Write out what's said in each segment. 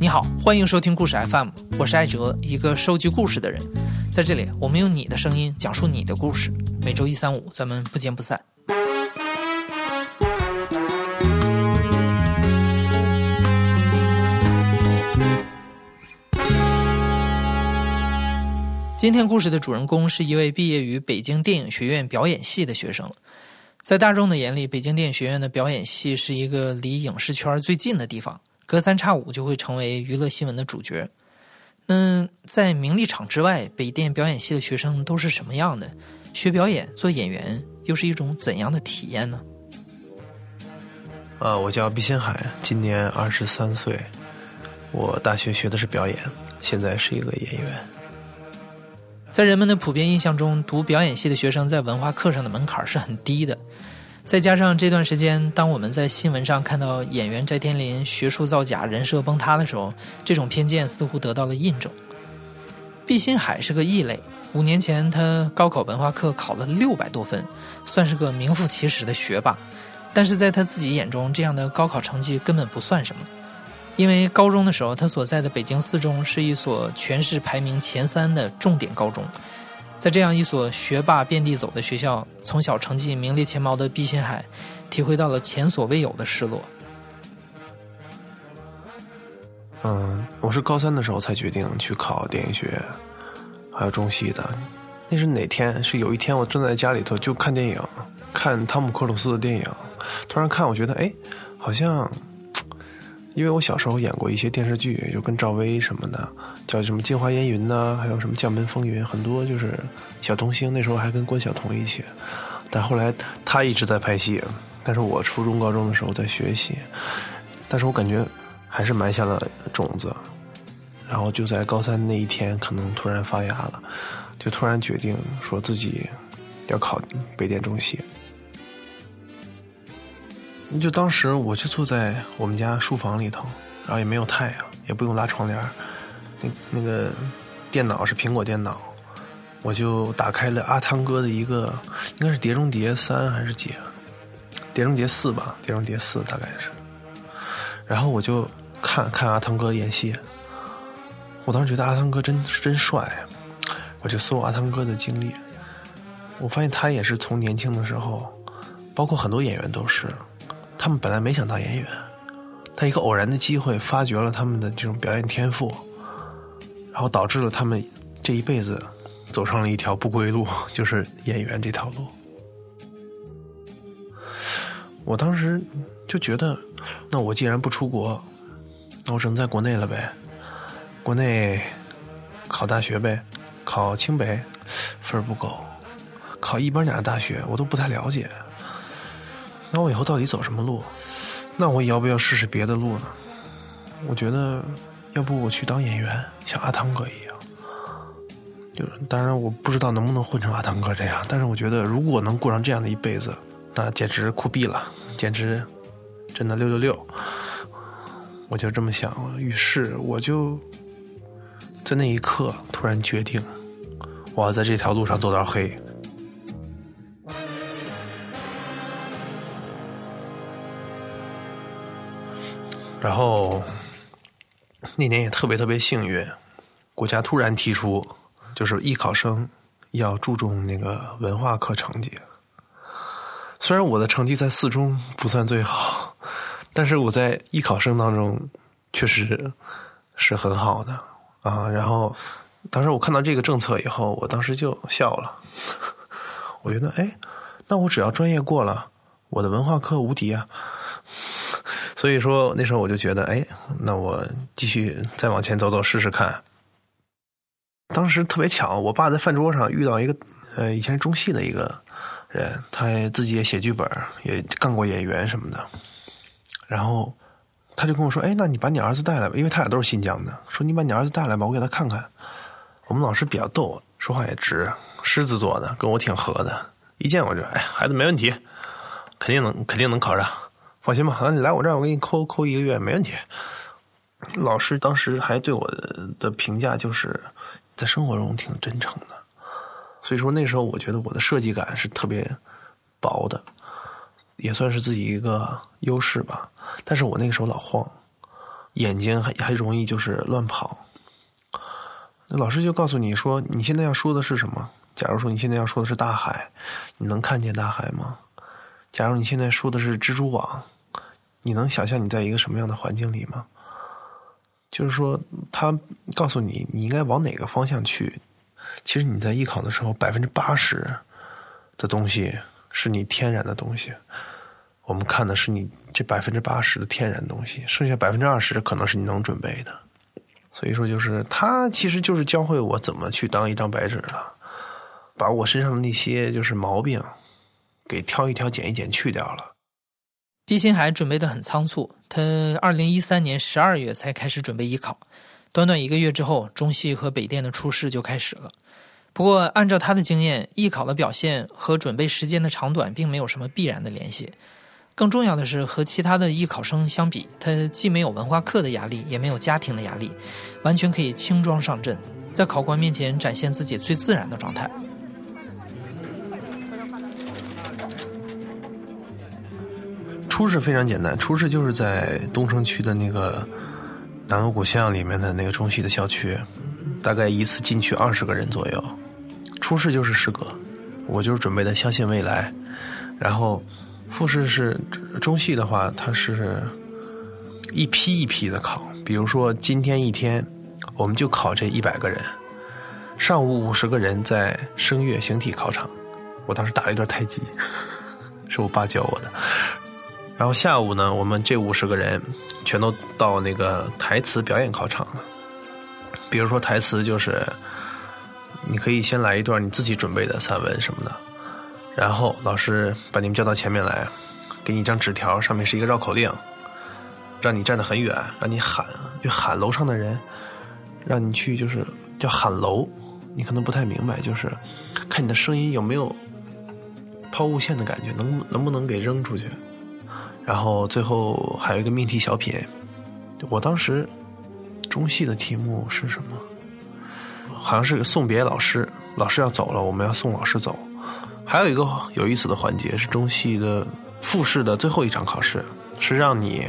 你好，欢迎收听故事 FM，我是艾哲，一个收集故事的人。在这里，我们用你的声音讲述你的故事。每周一、三、五，咱们不见不散。今天故事的主人公是一位毕业于北京电影学院表演系的学生。在大众的眼里，北京电影学院的表演系是一个离影视圈最近的地方。隔三差五就会成为娱乐新闻的主角。那在名利场之外，北电表演系的学生都是什么样的？学表演做演员又是一种怎样的体验呢？呃，我叫毕新海，今年二十三岁，我大学学的是表演，现在是一个演员。在人们的普遍印象中，读表演系的学生在文化课上的门槛是很低的。再加上这段时间，当我们在新闻上看到演员翟天临学术造假、人设崩塌的时候，这种偏见似乎得到了印证。毕新海是个异类，五年前他高考文化课考了六百多分，算是个名副其实的学霸。但是在他自己眼中，这样的高考成绩根本不算什么，因为高中的时候他所在的北京四中是一所全市排名前三的重点高中。在这样一所学霸遍地走的学校，从小成绩名列前茅的毕新海，体会到了前所未有的失落。嗯，我是高三的时候才决定去考电影学院，还有中戏的。那是哪天？是有一天我正在家里头就看电影，看汤姆克鲁斯的电影，突然看，我觉得哎，好像。因为我小时候演过一些电视剧，就跟赵薇什么的，叫什么《镜花烟云》呐，还有什么《将门风云》，很多就是小童星。那时候还跟关晓彤一起，但后来他一直在拍戏，但是我初中、高中的时候在学习，但是我感觉还是埋下了种子，然后就在高三那一天，可能突然发芽了，就突然决定说自己要考北电中戏。就当时我就坐在我们家书房里头，然后也没有太阳，也不用拉窗帘那那个电脑是苹果电脑，我就打开了阿汤哥的一个，应该是《碟中谍三》还是几？《碟中谍四》吧，《碟中谍四》大概是。然后我就看看阿汤哥演戏，我当时觉得阿汤哥真真帅，我就搜阿汤哥的经历，我发现他也是从年轻的时候，包括很多演员都是。他们本来没想当演员，他一个偶然的机会发掘了他们的这种表演天赋，然后导致了他们这一辈子走上了一条不归路，就是演员这条路。我当时就觉得，那我既然不出国，那我只能在国内了呗。国内考大学呗，考清北分不够，考一般点的大学我都不太了解。那我以后到底走什么路？那我要不要试试别的路呢？我觉得，要不我去当演员，像阿汤哥一样。就当然我不知道能不能混成阿汤哥这样，但是我觉得如果能过上这样的一辈子，那简直酷毙了，简直真的六六六。我就这么想，于是我就在那一刻突然决定，我要在这条路上走到黑。然后那年也特别特别幸运，国家突然提出，就是艺考生要注重那个文化课成绩。虽然我的成绩在四中不算最好，但是我在艺考生当中确实是很好的啊。然后当时我看到这个政策以后，我当时就笑了。我觉得，哎，那我只要专业过了，我的文化课无敌啊。所以说那时候我就觉得，哎，那我继续再往前走走试试看。当时特别巧，我爸在饭桌上遇到一个呃以前中戏的一个人，他自己也写剧本，也干过演员什么的。然后他就跟我说：“哎，那你把你儿子带来吧，因为他俩都是新疆的。说你把你儿子带来吧，我给他看看。”我们老师比较逗，说话也直，狮子座的，跟我挺合的。一见我就，哎，孩子没问题，肯定能，肯定能考上。放心吧，那你来我这儿，我给你扣扣一个月，没问题。老师当时还对我的评价就是在生活中挺真诚的，所以说那时候我觉得我的设计感是特别薄的，也算是自己一个优势吧。但是我那个时候老晃，眼睛还还容易就是乱跑。老师就告诉你说，你现在要说的是什么？假如说你现在要说的是大海，你能看见大海吗？假如你现在说的是蜘蛛网，你能想象你在一个什么样的环境里吗？就是说，他告诉你你应该往哪个方向去。其实你在艺考的时候，百分之八十的东西是你天然的东西，我们看的是你这百分之八十的天然东西，剩下百分之二十可能是你能准备的。所以说，就是他其实就是教会我怎么去当一张白纸了，把我身上的那些就是毛病给挑一挑、剪一剪去掉了。毕新海准备的很仓促，他二零一三年十二月才开始准备艺考，短短一个月之后，中戏和北电的初试就开始了。不过，按照他的经验，艺考的表现和准备时间的长短并没有什么必然的联系。更重要的是，和其他的艺考生相比，他既没有文化课的压力，也没有家庭的压力，完全可以轻装上阵，在考官面前展现自己最自然的状态。初试非常简单，初试就是在东城区的那个南锣鼓巷里面的那个中戏的校区。大概一次进去二十个人左右，初试就是诗歌，我就是准备的相信未来，然后复试是中戏的话，它是一批一批的考，比如说今天一天我们就考这一百个人，上午五十个人在声乐形体考场，我当时打了一段太极，是我爸教我的，然后下午呢，我们这五十个人全都到那个台词表演考场了。比如说台词就是，你可以先来一段你自己准备的散文什么的，然后老师把你们叫到前面来，给你一张纸条，上面是一个绕口令，让你站得很远，让你喊，就喊楼上的人，让你去就是叫喊楼，你可能不太明白，就是看你的声音有没有抛物线的感觉，能能不能给扔出去，然后最后还有一个命题小品，我当时。中戏的题目是什么？好像是个送别老师，老师要走了，我们要送老师走。还有一个有意思的环节是中戏的复试的最后一场考试，是让你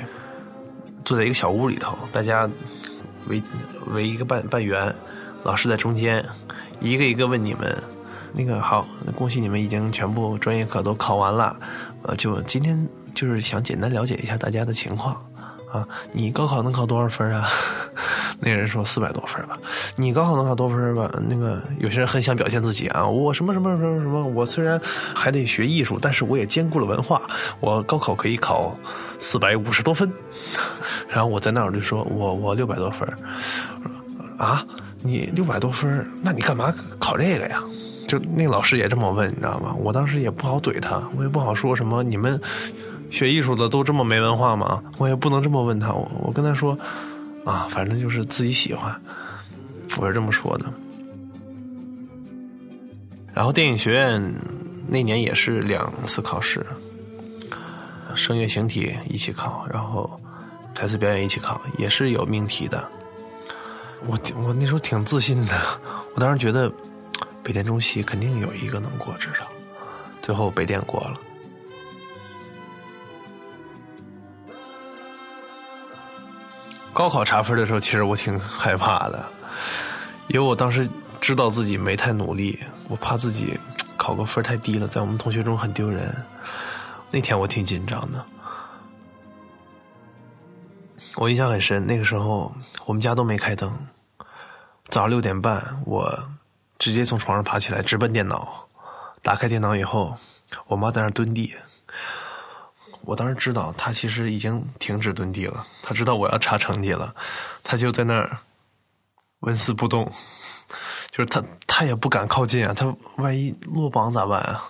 坐在一个小屋里头，大家围围一个半半圆，老师在中间，一个一个问你们。那个好，恭喜你们已经全部专业课都考完了。呃，就今天就是想简单了解一下大家的情况。啊，你高考能考多少分啊？那人说四百多分吧。你高考能考多分吧？那个有些人很想表现自己啊，我什么什么什么什么，我虽然还得学艺术，但是我也兼顾了文化。我高考可以考四百五十多分。然后我在那儿就说，我我六百多分。啊，你六百多分，那你干嘛考这个呀？就那个老师也这么问，你知道吗？我当时也不好怼他，我也不好说什么。你们。学艺术的都这么没文化吗？我也不能这么问他。我我跟他说，啊，反正就是自己喜欢，我是这么说的。然后电影学院那年也是两次考试，声乐形体一起考，然后台词表演一起考，也是有命题的。我我那时候挺自信的，我当时觉得北电中戏肯定有一个能过，至少最后北电过了。高考查分的时候，其实我挺害怕的，因为我当时知道自己没太努力，我怕自己考个分太低了，在我们同学中很丢人。那天我挺紧张的，我印象很深。那个时候我们家都没开灯，早上六点半，我直接从床上爬起来，直奔电脑。打开电脑以后，我妈在那蹲地。我当时知道他其实已经停止蹲地了，他知道我要查成绩了，他就在那儿纹丝不动，就是他他也不敢靠近啊，他万一落榜咋办啊？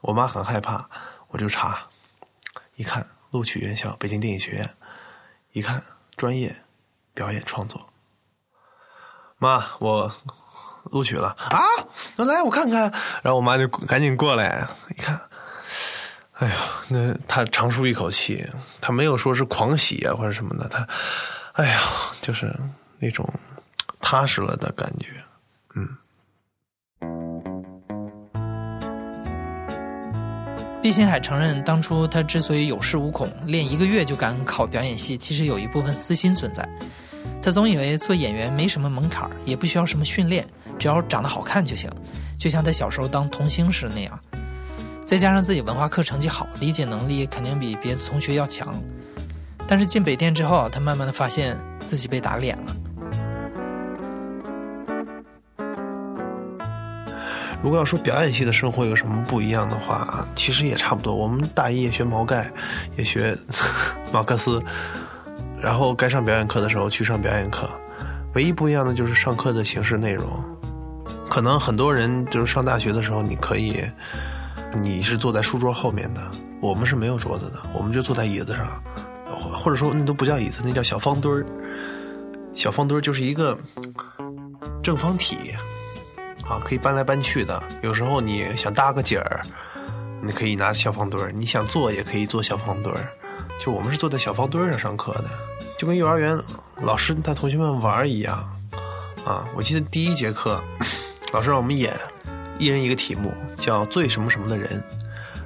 我妈很害怕，我就查，一看录取院校北京电影学院，一看专业表演创作，妈我录取了。啊，来？我看看，然后我妈就赶紧过来一看。哎呀，那他长舒一口气，他没有说是狂喜啊或者什么的，他，哎呀，就是那种踏实了的感觉，嗯。毕新海承认，当初他之所以有恃无恐，练一个月就敢考表演系，其实有一部分私心存在。他总以为做演员没什么门槛，也不需要什么训练，只要长得好看就行，就像他小时候当童星时那样。再加上自己文化课成绩好，理解能力肯定比别的同学要强。但是进北电之后，他慢慢的发现自己被打脸了。如果要说表演系的生活有什么不一样的话，其实也差不多。我们大一也学毛概，也学 马克思，然后该上表演课的时候去上表演课。唯一不一样的就是上课的形式内容。可能很多人就是上大学的时候，你可以，你是坐在书桌后面的，我们是没有桌子的，我们就坐在椅子上，或者说那都不叫椅子，那叫小方墩儿。小方墩儿就是一个正方体。啊，可以搬来搬去的。有时候你想搭个景儿，你可以拿小方墩儿；你想坐也可以坐小方墩儿。就我们是坐在小方墩儿上上课的，就跟幼儿园老师带同学们玩一样。啊，我记得第一节课，老师让我们演，一人一个题目，叫最什么什么的人。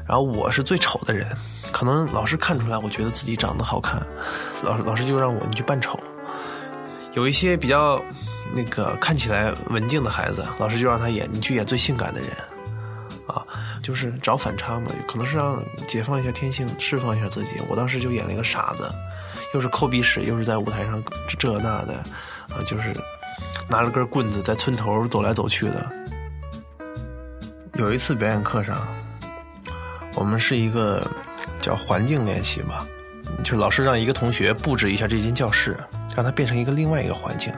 然后我是最丑的人，可能老师看出来，我觉得自己长得好看，老师老师就让我你去扮丑。有一些比较。那个看起来文静的孩子，老师就让他演，你去演最性感的人，啊，就是找反差嘛，可能是让解放一下天性，释放一下自己。我当时就演了一个傻子，又是抠鼻屎，又是在舞台上这那的，啊，就是拿着根棍子在村头走来走去的。有一次表演课上，我们是一个叫环境练习吧，就老师让一个同学布置一下这间教室，让它变成一个另外一个环境。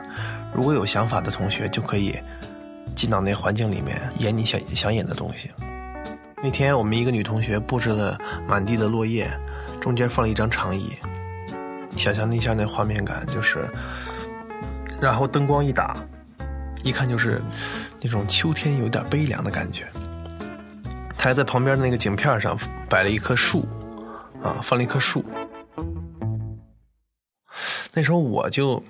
如果有想法的同学，就可以进到那环境里面演你想想演的东西。那天我们一个女同学布置了满地的落叶，中间放了一张长椅。你想象一下那画面感，就是，然后灯光一打，一看就是那种秋天有点悲凉的感觉。她还在旁边的那个景片上摆了一棵树，啊，放了一棵树。那时候我就。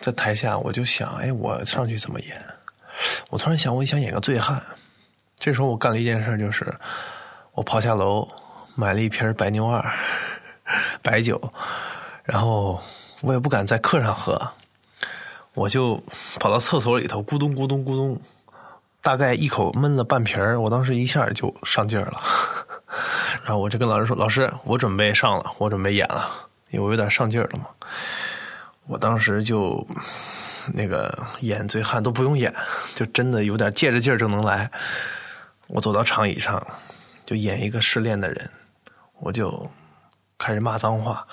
在台下，我就想，哎，我上去怎么演？我突然想，我想演个醉汉。这时候，我干了一件事，就是我跑下楼买了一瓶白牛二白酒，然后我也不敢在课上喝，我就跑到厕所里头，咕咚咕咚咕咚，大概一口闷了半瓶儿我当时一下就上劲儿了，然后我就跟老师说：“老师，我准备上了，我准备演了，因为我有点上劲儿了嘛。”我当时就那个演醉汉都不用演，就真的有点借着劲儿就能来。我走到长椅上，就演一个失恋的人，我就开始骂脏话。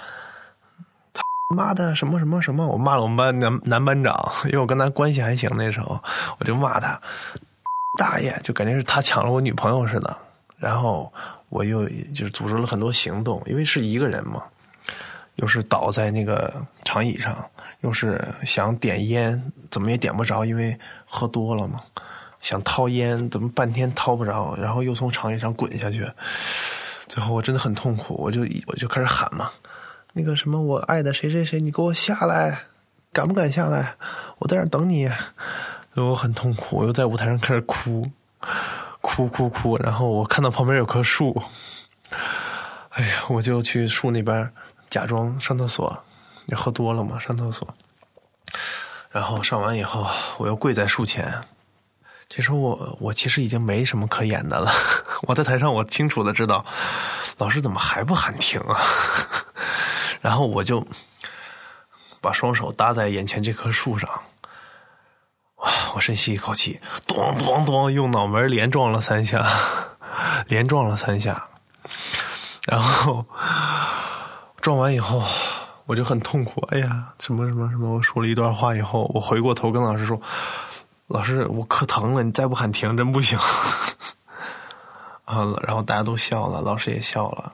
他妈的什么什么什么！我骂了我们班男男班长，因为我跟他关系还行那时候，我就骂他大爷，就感觉是他抢了我女朋友似的。然后我又就是组织了很多行动，因为是一个人嘛。又是倒在那个长椅上，又是想点烟，怎么也点不着，因为喝多了嘛。想掏烟，怎么半天掏不着，然后又从长椅上滚下去。最后我真的很痛苦，我就我就开始喊嘛，那个什么，我爱的谁谁谁，你给我下来，敢不敢下来？我在这等你。我很痛苦，我又在舞台上开始哭，哭哭哭。然后我看到旁边有棵树，哎呀，我就去树那边。假装上厕所，你喝多了嘛？上厕所，然后上完以后，我又跪在树前。这时候我我其实已经没什么可演的了。我在台上，我清楚的知道，老师怎么还不喊停啊？然后我就把双手搭在眼前这棵树上，我深吸一口气，咚咚咚，用脑门连撞了三下，连撞了三下，然后。撞完以后，我就很痛苦。哎呀，什么什么什么！我说了一段话以后，我回过头跟老师说：“老师，我可疼了，你再不喊停，真不行。”啊，然后大家都笑了，老师也笑了。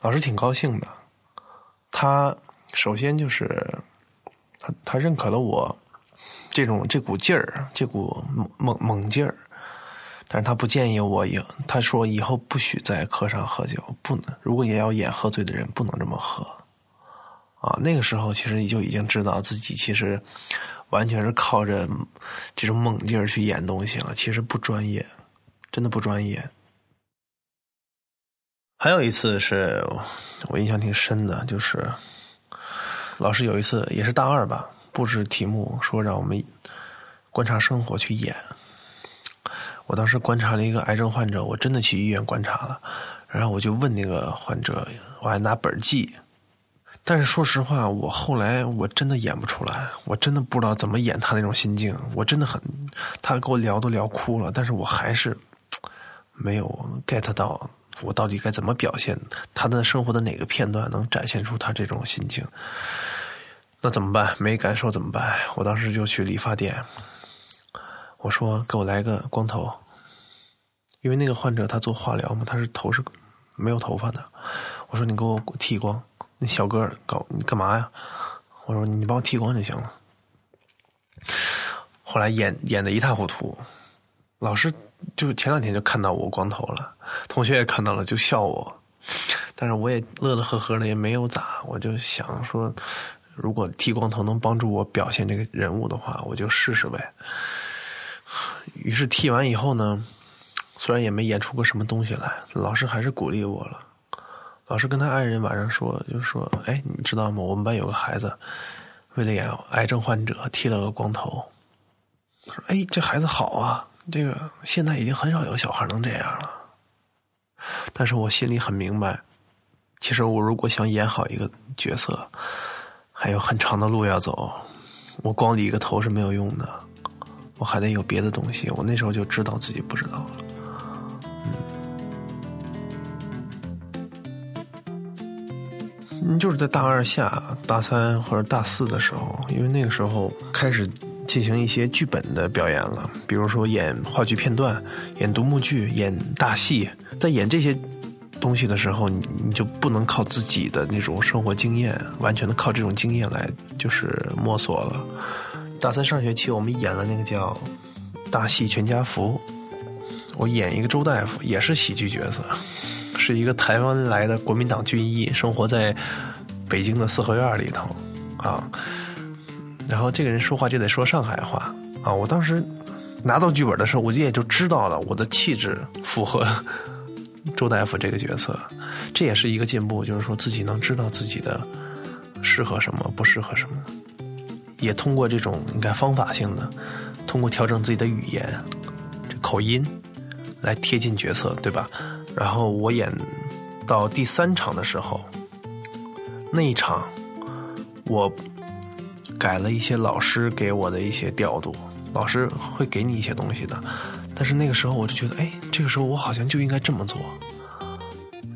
老师挺高兴的。他首先就是他他认可了我这种这股劲儿，这股猛猛猛劲儿。但是他不建议我以，他说以后不许在课上喝酒，不能。如果也要演喝醉的人，不能这么喝。啊，那个时候其实就已经知道自己其实完全是靠着这种猛劲儿去演东西了，其实不专业，真的不专业。还有一次是我印象挺深的，就是老师有一次也是大二吧，布置题目说让我们观察生活去演。我当时观察了一个癌症患者，我真的去医院观察了，然后我就问那个患者，我还拿本记。但是说实话，我后来我真的演不出来，我真的不知道怎么演他那种心境。我真的很，他跟我聊都聊哭了，但是我还是没有 get 到我到底该怎么表现他的生活的哪个片段能展现出他这种心境。那怎么办？没感受怎么办？我当时就去理发店，我说给我来个光头，因为那个患者他做化疗嘛，他是头是没有头发的。我说你给我剃光。那小哥搞你干嘛呀？我说你帮我剃光就行了。后来演演的一塌糊涂，老师就前两天就看到我光头了，同学也看到了就笑我，但是我也乐乐呵呵的也没有咋，我就想说，如果剃光头能帮助我表现这个人物的话，我就试试呗。于是剃完以后呢，虽然也没演出个什么东西来，老师还是鼓励我了。老师跟他爱人晚上说，就说：“哎，你知道吗？我们班有个孩子，为了演癌症患者，剃了个光头。”他说：“哎，这孩子好啊，这个现在已经很少有小孩能这样了。”但是我心里很明白，其实我如果想演好一个角色，还有很长的路要走。我光理一个头是没有用的，我还得有别的东西。我那时候就知道自己不知道了。嗯，就是在大二下、大三或者大四的时候，因为那个时候开始进行一些剧本的表演了，比如说演话剧片段、演独幕剧、演大戏。在演这些东西的时候，你你就不能靠自己的那种生活经验，完全的靠这种经验来就是摸索了。大三上学期，我们演了那个叫《大戏全家福》，我演一个周大夫，也是喜剧角色。是一个台湾来的国民党军医，生活在北京的四合院里头啊。然后这个人说话就得说上海话啊。我当时拿到剧本的时候，我就也就知道了，我的气质符合周大夫这个角色。这也是一个进步，就是说自己能知道自己的适合什么，不适合什么。也通过这种应该方法性的，通过调整自己的语言、这口音来贴近角色，对吧？然后我演到第三场的时候，那一场我改了一些老师给我的一些调度，老师会给你一些东西的。但是那个时候我就觉得，哎，这个时候我好像就应该这么做。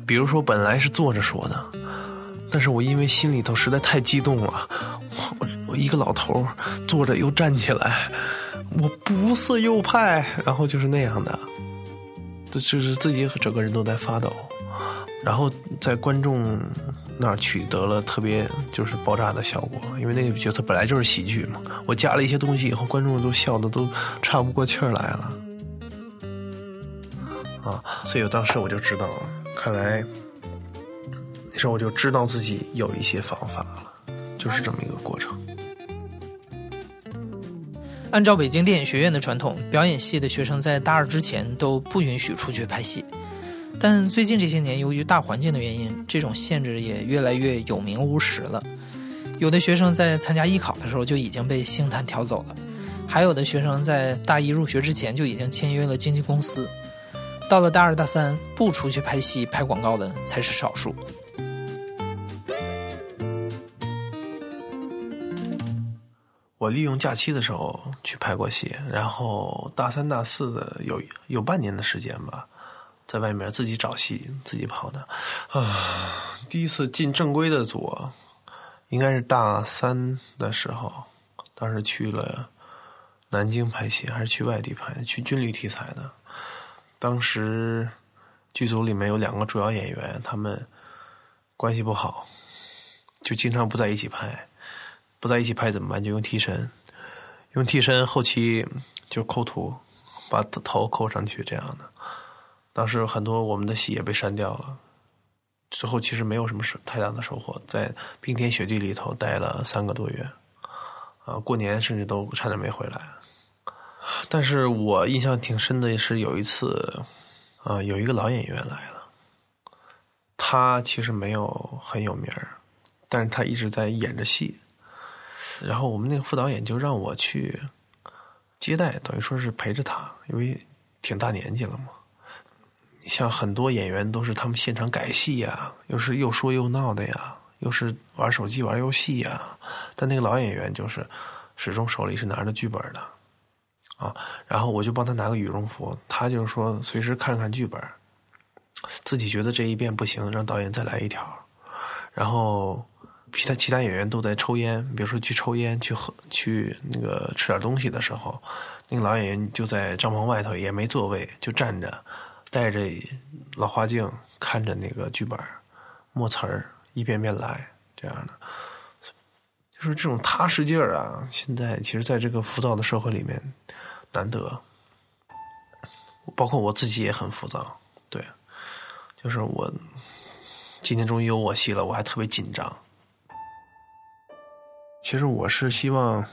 比如说本来是坐着说的，但是我因为心里头实在太激动了，我我一个老头坐着又站起来，我不是右派，然后就是那样的。就是自己整个人都在发抖，然后在观众那儿取得了特别就是爆炸的效果，因为那个角色本来就是喜剧嘛。我加了一些东西以后，观众都笑的都喘不过气儿来了，啊！所以我当时我就知道，看来那时候我就知道自己有一些方法了，就是这么一个过程。按照北京电影学院的传统，表演系的学生在大二之前都不允许出去拍戏。但最近这些年，由于大环境的原因，这种限制也越来越有名无实了。有的学生在参加艺考的时候就已经被星探调走了，还有的学生在大一入学之前就已经签约了经纪公司。到了大二大三，不出去拍戏、拍广告的才是少数。我利用假期的时候去拍过戏，然后大三、大四的有有半年的时间吧，在外面自己找戏，自己跑的。啊，第一次进正规的组，应该是大三的时候，当时去了南京拍戏，还是去外地拍？去军旅题材的。当时剧组里面有两个主要演员，他们关系不好，就经常不在一起拍。不在一起拍怎么办？就用替身，用替身后期就抠图，把头抠上去这样的。当时很多我们的戏也被删掉了，最后其实没有什么收太大的收获，在冰天雪地里头待了三个多月，啊，过年甚至都差点没回来。但是我印象挺深的是有一次，啊，有一个老演员来了，他其实没有很有名儿，但是他一直在演着戏。然后我们那个副导演就让我去接待，等于说是陪着他，因为挺大年纪了嘛。像很多演员都是他们现场改戏呀，又是又说又闹的呀，又是玩手机玩游戏呀。但那个老演员就是始终手里是拿着剧本的啊。然后我就帮他拿个羽绒服，他就是说随时看看剧本，自己觉得这一遍不行，让导演再来一条。然后其他其他演员都在抽烟，比如说去抽烟、去喝、去那个吃点东西的时候，那个老演员就在帐篷外头，也没座位，就站着。戴着老花镜看着那个剧本，默词儿一遍遍来，这样的，就是这种踏实劲儿啊！现在其实，在这个浮躁的社会里面，难得。包括我自己也很浮躁，对，就是我今天终于有我戏了，我还特别紧张。其实我是希望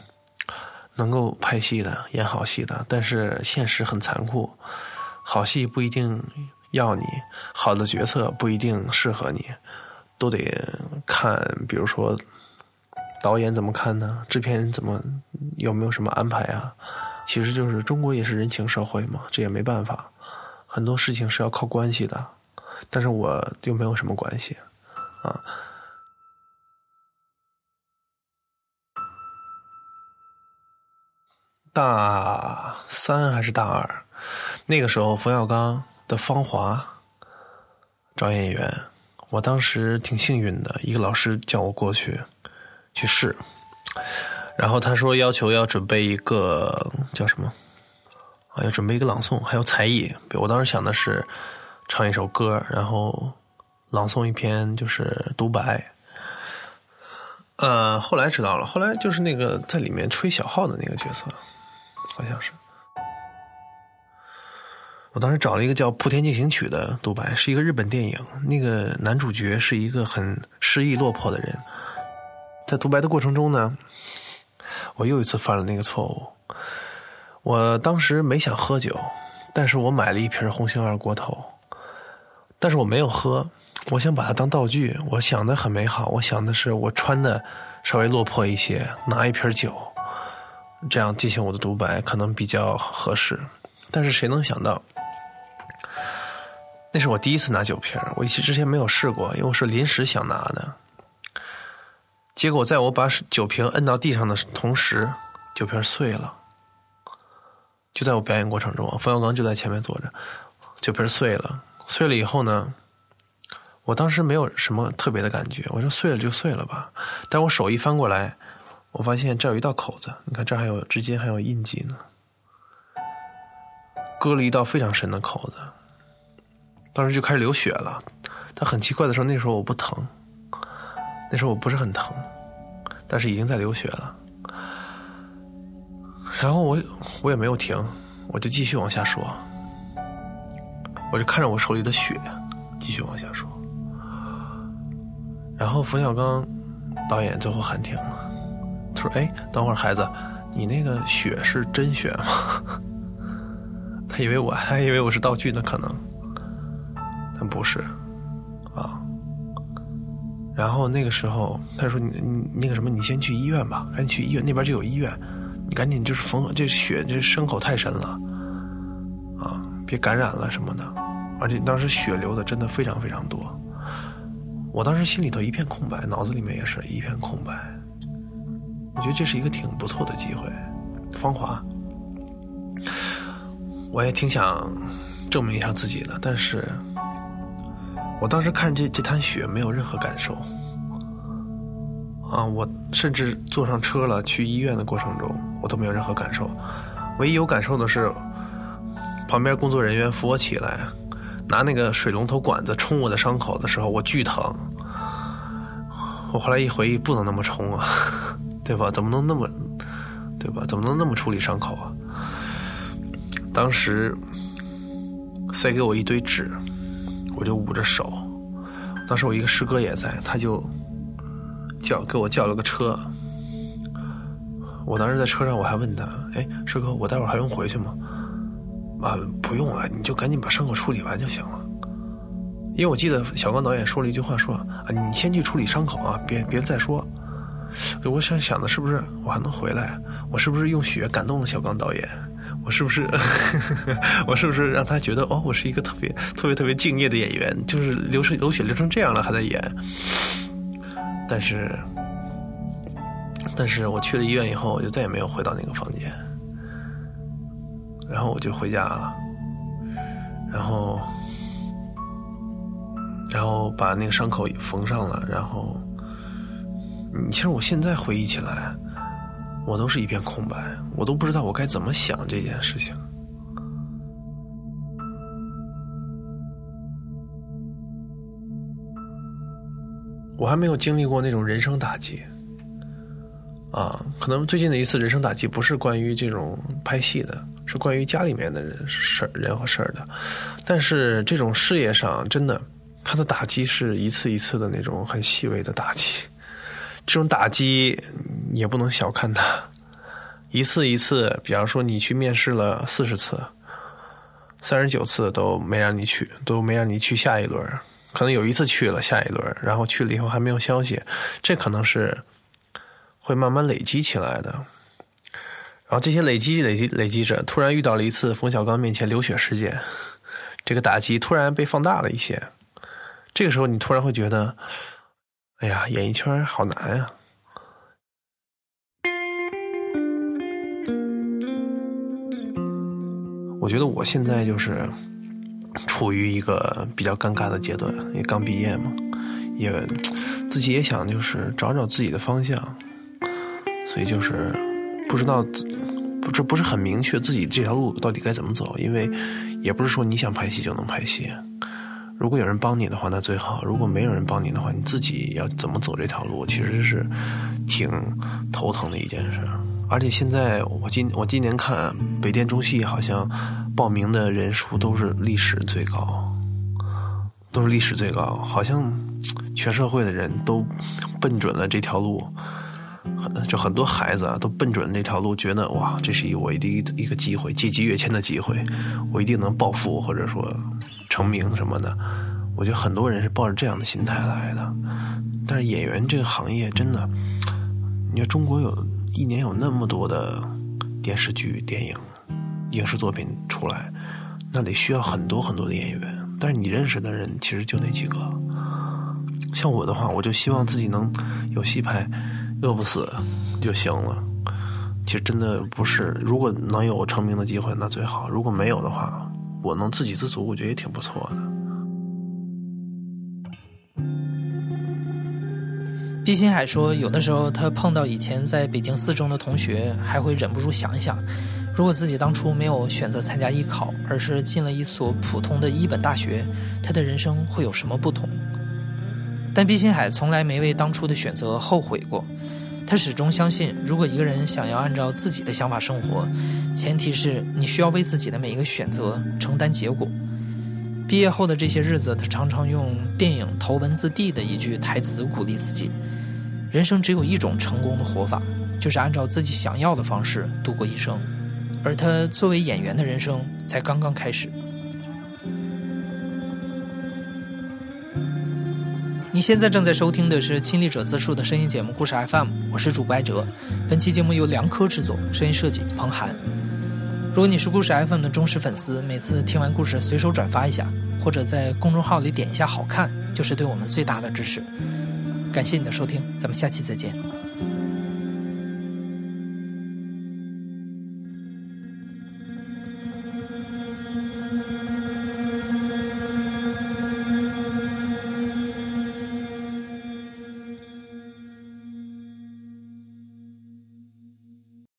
能够拍戏的，演好戏的，但是现实很残酷。好戏不一定要你，好的角色不一定适合你，都得看，比如说导演怎么看呢？制片人怎么有没有什么安排啊？其实就是中国也是人情社会嘛，这也没办法，很多事情是要靠关系的，但是我又没有什么关系啊。大三还是大二？那个时候，冯小刚的《芳华》找演员，我当时挺幸运的，一个老师叫我过去去试，然后他说要求要准备一个叫什么啊，要准备一个朗诵，还有才艺。我当时想的是唱一首歌，然后朗诵一篇就是独白。呃，后来知道了，后来就是那个在里面吹小号的那个角色，好像是。我当时找了一个叫《莆田进行曲》的独白，是一个日本电影。那个男主角是一个很失意落魄的人，在独白的过程中呢，我又一次犯了那个错误。我当时没想喝酒，但是我买了一瓶红星二锅头，但是我没有喝。我想把它当道具，我想的很美好。我想的是我穿的稍微落魄一些，拿一瓶酒，这样进行我的独白可能比较合适。但是谁能想到？那是我第一次拿酒瓶，我之前没有试过，因为我是临时想拿的。结果在我把酒瓶摁到地上的同时，酒瓶碎了。就在我表演过程中，冯小刚就在前面坐着，酒瓶碎了。碎了以后呢，我当时没有什么特别的感觉，我说碎了就碎了吧。但我手一翻过来，我发现这有一道口子，你看这还有至今还有印记呢，割了一道非常深的口子。当时就开始流血了，但很奇怪的是，那时候我不疼，那时候我不是很疼，但是已经在流血了。然后我我也没有停，我就继续往下说，我就看着我手里的血，继续往下说。然后冯小刚导演最后喊停了，他说：“哎，等会儿孩子，你那个血是真血吗？” 他以为我，还以为我是道具呢，可能。但不是，然后那个时候他说：“你你那个什么，你先去医院吧，赶紧去医院，那边就有医院，你赶紧就是缝，这血这伤口太深了，啊，别感染了什么的，而且当时血流的真的非常非常多，我当时心里头一片空白，脑子里面也是一片空白，我觉得这是一个挺不错的机会，芳华，我也挺想证明一下自己的，但是。”我当时看这这滩血没有任何感受，啊，我甚至坐上车了去医院的过程中，我都没有任何感受，唯一有感受的是，旁边工作人员扶我起来，拿那个水龙头管子冲我的伤口的时候，我巨疼。我后来一回忆，不能那么冲啊，对吧？怎么能那么，对吧？怎么能那么处理伤口啊？当时塞给我一堆纸。就捂着手，当时我一个师哥也在，他就叫给我叫了个车。我当时在车上，我还问他：“哎，师哥，我待会儿还用回去吗？”啊，不用了，你就赶紧把伤口处理完就行了。因为我记得小刚导演说了一句话说，啊，你先去处理伤口啊，别别再说。我想想的是不是我还能回来？我是不是用血感动了小刚导演？我是不是 我是不是让他觉得哦，我是一个特别特别特别敬业的演员？就是流水流血流成这样了还在演。但是，但是我去了医院以后，我就再也没有回到那个房间。然后我就回家了，然后，然后把那个伤口缝上了，然后，你其实我现在回忆起来，我都是一片空白，我都不知道我该怎么想这件事情。我还没有经历过那种人生打击，啊，可能最近的一次人生打击不是关于这种拍戏的。是关于家里面的人事人和事儿的，但是这种事业上真的，他的打击是一次一次的那种很细微的打击，这种打击也不能小看它，一次一次，比方说你去面试了四十次，三十九次都没让你去，都没让你去下一轮，可能有一次去了下一轮，然后去了以后还没有消息，这可能是会慢慢累积起来的。然后这些累积、累积、累积着，突然遇到了一次冯小刚面前流血事件，这个打击突然被放大了一些。这个时候，你突然会觉得，哎呀，演艺圈好难呀！我觉得我现在就是处于一个比较尴尬的阶段，因为刚毕业嘛，也自己也想就是找找自己的方向，所以就是。不知道不这不是很明确自己这条路到底该怎么走，因为也不是说你想拍戏就能拍戏。如果有人帮你的话，那最好；如果没有人帮你的话，你自己要怎么走这条路，其实是挺头疼的一件事。而且现在我今我今年看北电中戏，好像报名的人数都是历史最高，都是历史最高，好像全社会的人都奔准了这条路。就很多孩子啊，都奔准那条路，觉得哇，这是一我一一一个机会，阶级跃迁的机会，我一定能暴富或者说成名什么的。我觉得很多人是抱着这样的心态来的。但是演员这个行业真的，你说中国有一年有那么多的电视剧、电影、影视作品出来，那得需要很多很多的演员。但是你认识的人其实就那几个。像我的话，我就希望自己能有戏拍。饿不死就行了。其实真的不是，如果能有成名的机会，那最好；如果没有的话，我能自给自足，我觉得也挺不错的。毕新海说，有的时候他碰到以前在北京四中的同学，还会忍不住想一想，如果自己当初没有选择参加艺考，而是进了一所普通的一本大学，他的人生会有什么不同？但毕新海从来没为当初的选择后悔过。他始终相信，如果一个人想要按照自己的想法生活，前提是你需要为自己的每一个选择承担结果。毕业后的这些日子，他常常用电影《头文字 D》的一句台词鼓励自己：人生只有一种成功的活法，就是按照自己想要的方式度过一生。而他作为演员的人生才刚刚开始。你现在正在收听的是亲历者自述的声音节目《故事 FM》，我是主播艾哲。本期节目由梁科制作，声音设计彭涵。如果你是故事 FM 的忠实粉丝，每次听完故事随手转发一下，或者在公众号里点一下好看，就是对我们最大的支持。感谢你的收听，咱们下期再见。